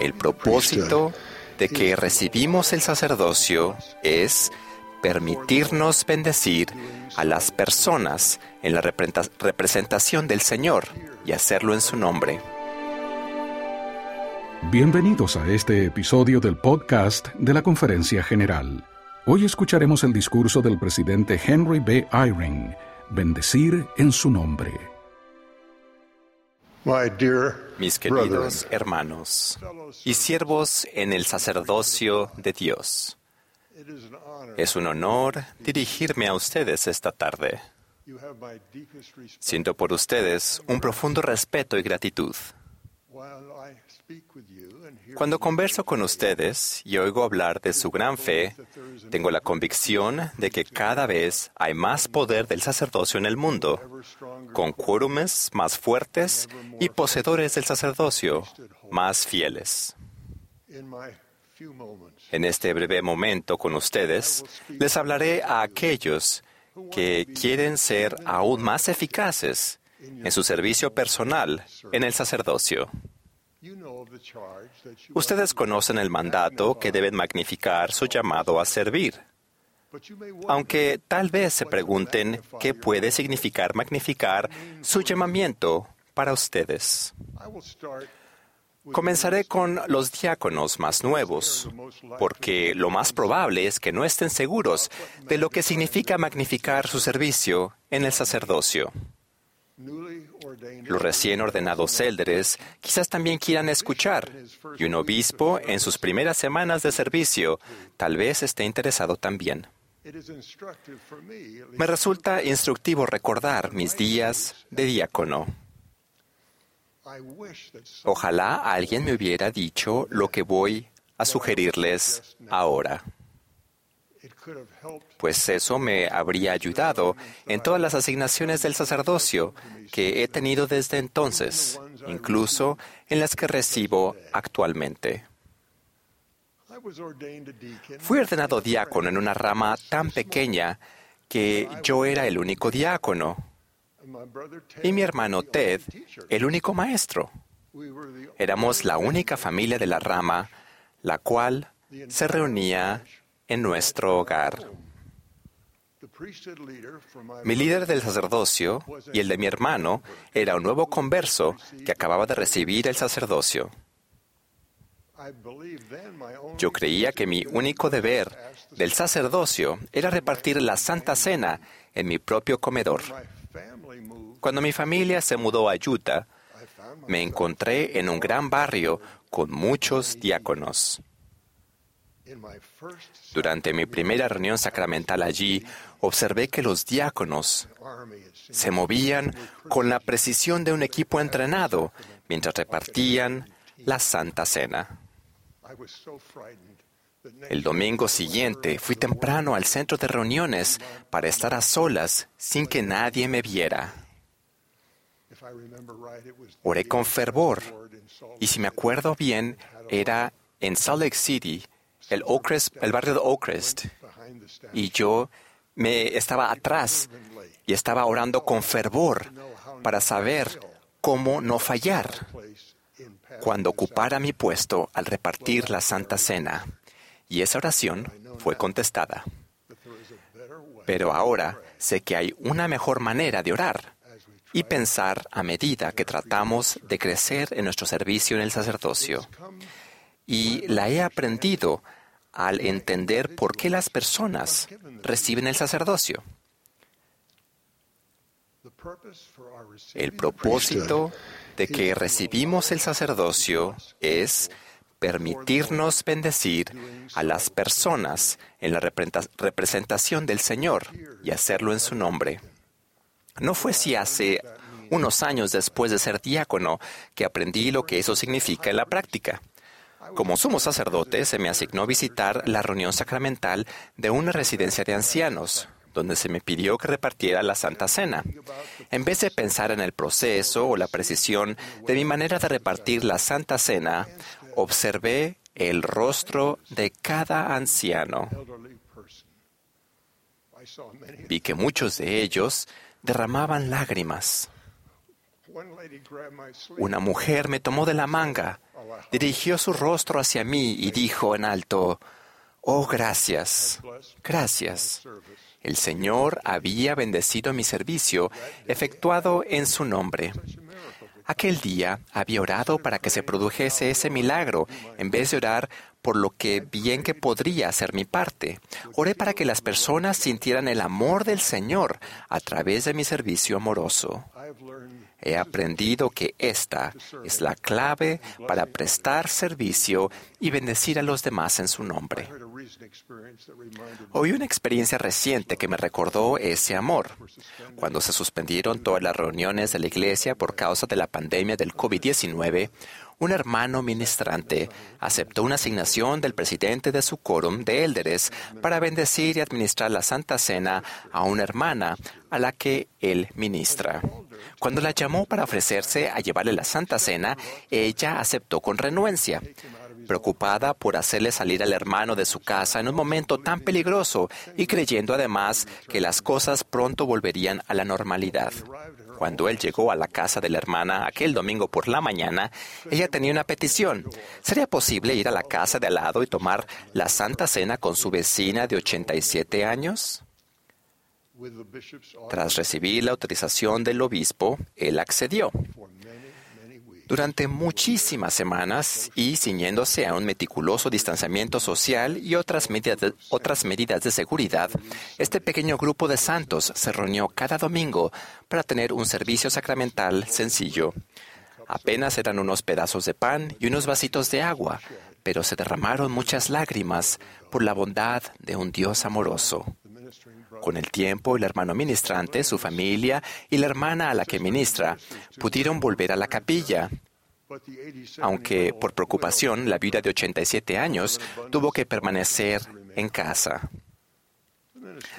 El propósito de que recibimos el sacerdocio es permitirnos bendecir a las personas en la representación del Señor y hacerlo en su nombre. Bienvenidos a este episodio del podcast de la Conferencia General. Hoy escucharemos el discurso del presidente Henry B. Eyring, Bendecir en su nombre. Mis queridos hermanos y siervos en el sacerdocio de Dios, es un honor dirigirme a ustedes esta tarde. Siento por ustedes un profundo respeto y gratitud. Cuando converso con ustedes y oigo hablar de su gran fe, tengo la convicción de que cada vez hay más poder del sacerdocio en el mundo, con quórumes más fuertes y poseedores del sacerdocio más fieles. En este breve momento con ustedes, les hablaré a aquellos que quieren ser aún más eficaces en su servicio personal en el sacerdocio. Ustedes conocen el mandato que deben magnificar su llamado a servir. Aunque tal vez se pregunten qué puede significar magnificar su llamamiento para ustedes. Comenzaré con los diáconos más nuevos, porque lo más probable es que no estén seguros de lo que significa magnificar su servicio en el sacerdocio. Los recién ordenados élderes quizás también quieran escuchar, y un obispo en sus primeras semanas de servicio tal vez esté interesado también. Me resulta instructivo recordar mis días de diácono. Ojalá alguien me hubiera dicho lo que voy a sugerirles ahora pues eso me habría ayudado en todas las asignaciones del sacerdocio que he tenido desde entonces, incluso en las que recibo actualmente. Fui ordenado diácono en una rama tan pequeña que yo era el único diácono y mi hermano Ted el único maestro. Éramos la única familia de la rama la cual se reunía en nuestro hogar. Mi líder del sacerdocio y el de mi hermano era un nuevo converso que acababa de recibir el sacerdocio. Yo creía que mi único deber del sacerdocio era repartir la Santa Cena en mi propio comedor. Cuando mi familia se mudó a Utah, me encontré en un gran barrio con muchos diáconos. Durante mi primera reunión sacramental allí, observé que los diáconos se movían con la precisión de un equipo entrenado mientras repartían la Santa Cena. El domingo siguiente fui temprano al centro de reuniones para estar a solas sin que nadie me viera. Oré con fervor y si me acuerdo bien era en Salt Lake City, el, el barrio de Oakrest, y yo me estaba atrás y estaba orando con fervor para saber cómo no fallar cuando ocupara mi puesto al repartir la Santa Cena. Y esa oración fue contestada. Pero ahora sé que hay una mejor manera de orar y pensar a medida que tratamos de crecer en nuestro servicio en el sacerdocio. Y la he aprendido al entender por qué las personas reciben el sacerdocio. El propósito de que recibimos el sacerdocio es permitirnos bendecir a las personas en la representación del Señor y hacerlo en su nombre. No fue si hace unos años después de ser diácono que aprendí lo que eso significa en la práctica. Como sumo sacerdote, se me asignó visitar la reunión sacramental de una residencia de ancianos, donde se me pidió que repartiera la Santa Cena. En vez de pensar en el proceso o la precisión de mi manera de repartir la Santa Cena, observé el rostro de cada anciano. Vi que muchos de ellos derramaban lágrimas. Una mujer me tomó de la manga, dirigió su rostro hacia mí y dijo en alto, Oh, gracias, gracias. El Señor había bendecido mi servicio efectuado en su nombre. Aquel día había orado para que se produjese ese milagro, en vez de orar por lo que bien que podría hacer mi parte. Oré para que las personas sintieran el amor del Señor a través de mi servicio amoroso. He aprendido que esta es la clave para prestar servicio y bendecir a los demás en su nombre. Oí una experiencia reciente que me recordó ese amor. Cuando se suspendieron todas las reuniones de la iglesia por causa de la pandemia del COVID-19, un hermano ministrante aceptó una asignación del presidente de su quórum de élderes para bendecir y administrar la Santa Cena a una hermana a la que él ministra. Cuando la llamó para ofrecerse a llevarle la Santa Cena, ella aceptó con renuencia preocupada por hacerle salir al hermano de su casa en un momento tan peligroso y creyendo además que las cosas pronto volverían a la normalidad. Cuando él llegó a la casa de la hermana aquel domingo por la mañana, ella tenía una petición. ¿Sería posible ir a la casa de al lado y tomar la Santa Cena con su vecina de 87 años? Tras recibir la autorización del obispo, él accedió. Durante muchísimas semanas y ciñéndose a un meticuloso distanciamiento social y otras medidas, de, otras medidas de seguridad, este pequeño grupo de santos se reunió cada domingo para tener un servicio sacramental sencillo. Apenas eran unos pedazos de pan y unos vasitos de agua, pero se derramaron muchas lágrimas por la bondad de un Dios amoroso. Con el tiempo, el hermano ministrante, su familia y la hermana a la que ministra pudieron volver a la capilla, aunque por preocupación la viuda de 87 años tuvo que permanecer en casa.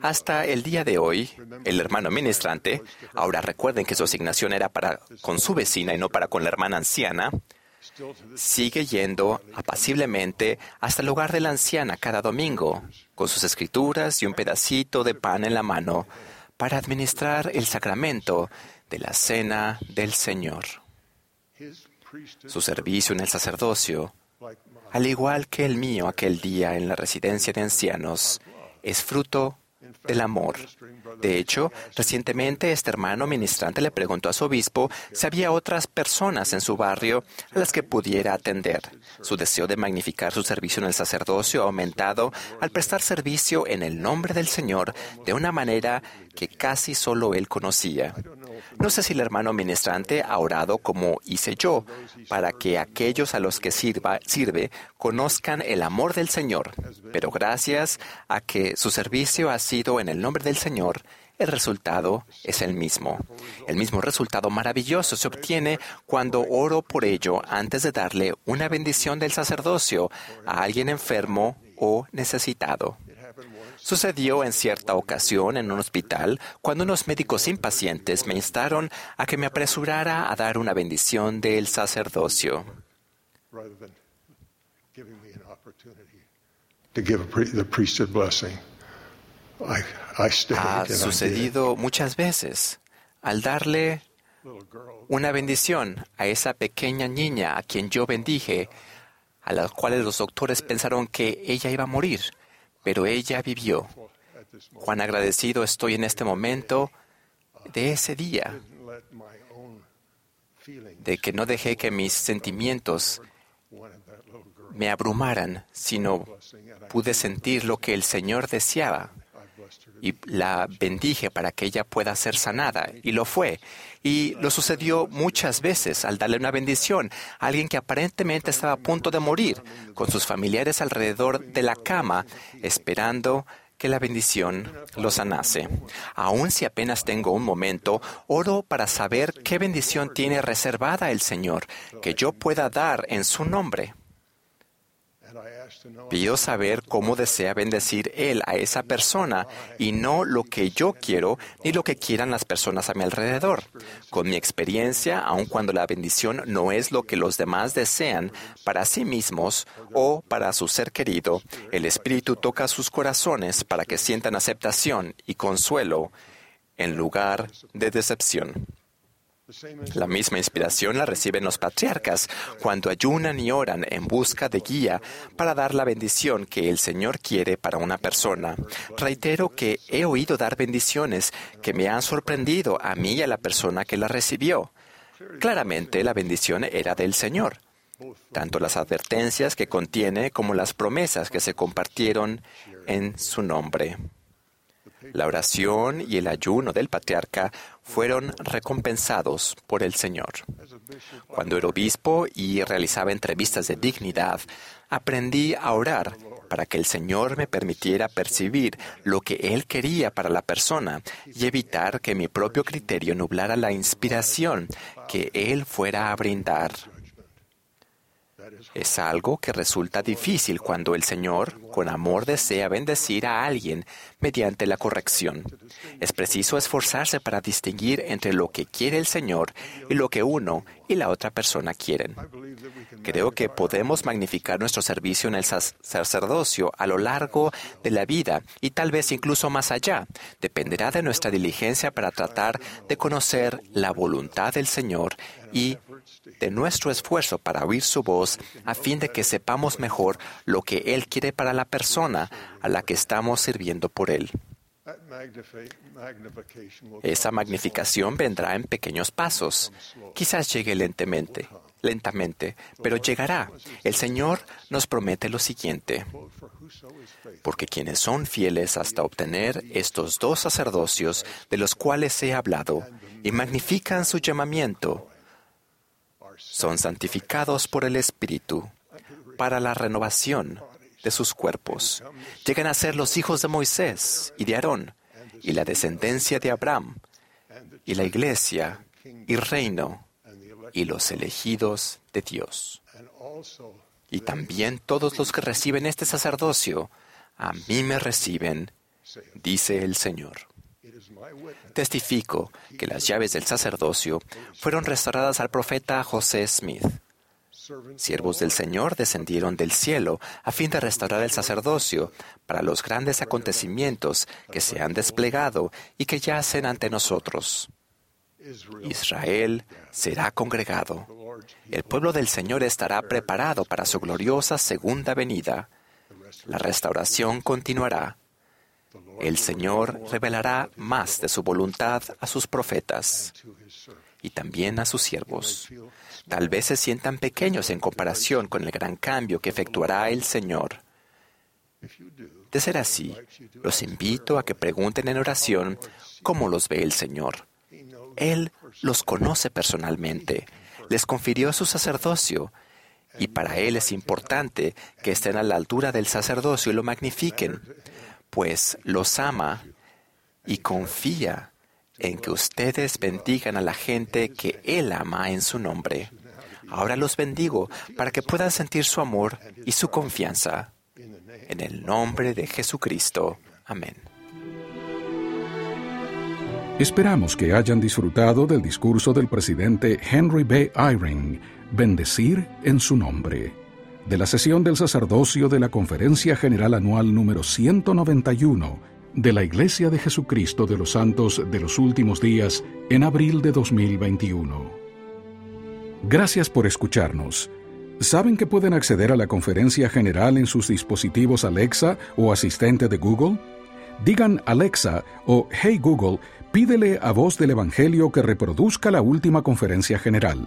Hasta el día de hoy, el hermano ministrante, ahora recuerden que su asignación era para con su vecina y no para con la hermana anciana, sigue yendo apaciblemente hasta el hogar de la anciana cada domingo, con sus escrituras y un pedacito de pan en la mano, para administrar el sacramento de la cena del Señor. Su servicio en el sacerdocio, al igual que el mío aquel día en la residencia de ancianos, es fruto del amor. De hecho, recientemente este hermano ministrante le preguntó a su obispo si había otras personas en su barrio a las que pudiera atender. Su deseo de magnificar su servicio en el sacerdocio ha aumentado al prestar servicio en el nombre del Señor de una manera que casi solo él conocía. No sé si el hermano ministrante ha orado como hice yo, para que aquellos a los que sirve conozcan el amor del Señor, pero gracias a que su servicio ha sido en el nombre del Señor, el resultado es el mismo. El mismo resultado maravilloso se obtiene cuando oro por ello antes de darle una bendición del sacerdocio a alguien enfermo o necesitado. Sucedió en cierta ocasión en un hospital cuando unos médicos impacientes me instaron a que me apresurara a dar una bendición del sacerdocio. Ha sucedido muchas veces al darle una bendición a esa pequeña niña a quien yo bendije, a la cual los doctores pensaron que ella iba a morir pero ella vivió. Cuán agradecido estoy en este momento de ese día, de que no dejé que mis sentimientos me abrumaran, sino pude sentir lo que el Señor deseaba y la bendije para que ella pueda ser sanada, y lo fue. Y lo sucedió muchas veces al darle una bendición a alguien que aparentemente estaba a punto de morir, con sus familiares alrededor de la cama, esperando que la bendición lo sanase. Aun si apenas tengo un momento, oro para saber qué bendición tiene reservada el Señor, que yo pueda dar en su nombre. Pido saber cómo desea bendecir Él a esa persona y no lo que yo quiero ni lo que quieran las personas a mi alrededor. Con mi experiencia, aun cuando la bendición no es lo que los demás desean para sí mismos o para su ser querido, el Espíritu toca sus corazones para que sientan aceptación y consuelo en lugar de decepción. La misma inspiración la reciben los patriarcas cuando ayunan y oran en busca de guía para dar la bendición que el Señor quiere para una persona. Reitero que he oído dar bendiciones que me han sorprendido a mí y a la persona que la recibió. Claramente la bendición era del Señor. Tanto las advertencias que contiene como las promesas que se compartieron en su nombre. La oración y el ayuno del patriarca fueron recompensados por el Señor. Cuando era obispo y realizaba entrevistas de dignidad, aprendí a orar para que el Señor me permitiera percibir lo que Él quería para la persona y evitar que mi propio criterio nublara la inspiración que Él fuera a brindar. Es algo que resulta difícil cuando el Señor, con amor, desea bendecir a alguien mediante la corrección. Es preciso esforzarse para distinguir entre lo que quiere el Señor y lo que uno y la otra persona quieren. Creo que podemos magnificar nuestro servicio en el sacerdocio a lo largo de la vida y tal vez incluso más allá. Dependerá de nuestra diligencia para tratar de conocer la voluntad del Señor y de nuestro esfuerzo para oír su voz a fin de que sepamos mejor lo que Él quiere para la persona a la que estamos sirviendo por Él. Esa magnificación vendrá en pequeños pasos. Quizás llegue lentamente, lentamente, pero llegará. El Señor nos promete lo siguiente. Porque quienes son fieles hasta obtener estos dos sacerdocios de los cuales he hablado y magnifican su llamamiento, son santificados por el Espíritu para la renovación de sus cuerpos. Llegan a ser los hijos de Moisés y de Aarón, y la descendencia de Abraham, y la iglesia, y reino, y los elegidos de Dios. Y también todos los que reciben este sacerdocio, a mí me reciben, dice el Señor. Testifico que las llaves del sacerdocio fueron restauradas al profeta José Smith. Siervos del Señor descendieron del cielo a fin de restaurar el sacerdocio para los grandes acontecimientos que se han desplegado y que yacen ante nosotros. Israel será congregado. El pueblo del Señor estará preparado para su gloriosa segunda venida. La restauración continuará. El Señor revelará más de su voluntad a sus profetas y también a sus siervos. Tal vez se sientan pequeños en comparación con el gran cambio que efectuará el Señor. De ser así, los invito a que pregunten en oración cómo los ve el Señor. Él los conoce personalmente, les confirió su sacerdocio, y para Él es importante que estén a la altura del sacerdocio y lo magnifiquen, pues los ama y confía en que ustedes bendigan a la gente que Él ama en su nombre. Ahora los bendigo para que puedan sentir su amor y su confianza. En el nombre de Jesucristo. Amén. Esperamos que hayan disfrutado del discurso del presidente Henry B. Eyring, Bendecir en su nombre, de la sesión del sacerdocio de la Conferencia General Anual número 191 de la Iglesia de Jesucristo de los Santos de los Últimos Días en abril de 2021. Gracias por escucharnos. ¿Saben que pueden acceder a la conferencia general en sus dispositivos Alexa o asistente de Google? Digan Alexa o Hey Google, pídele a voz del Evangelio que reproduzca la última conferencia general.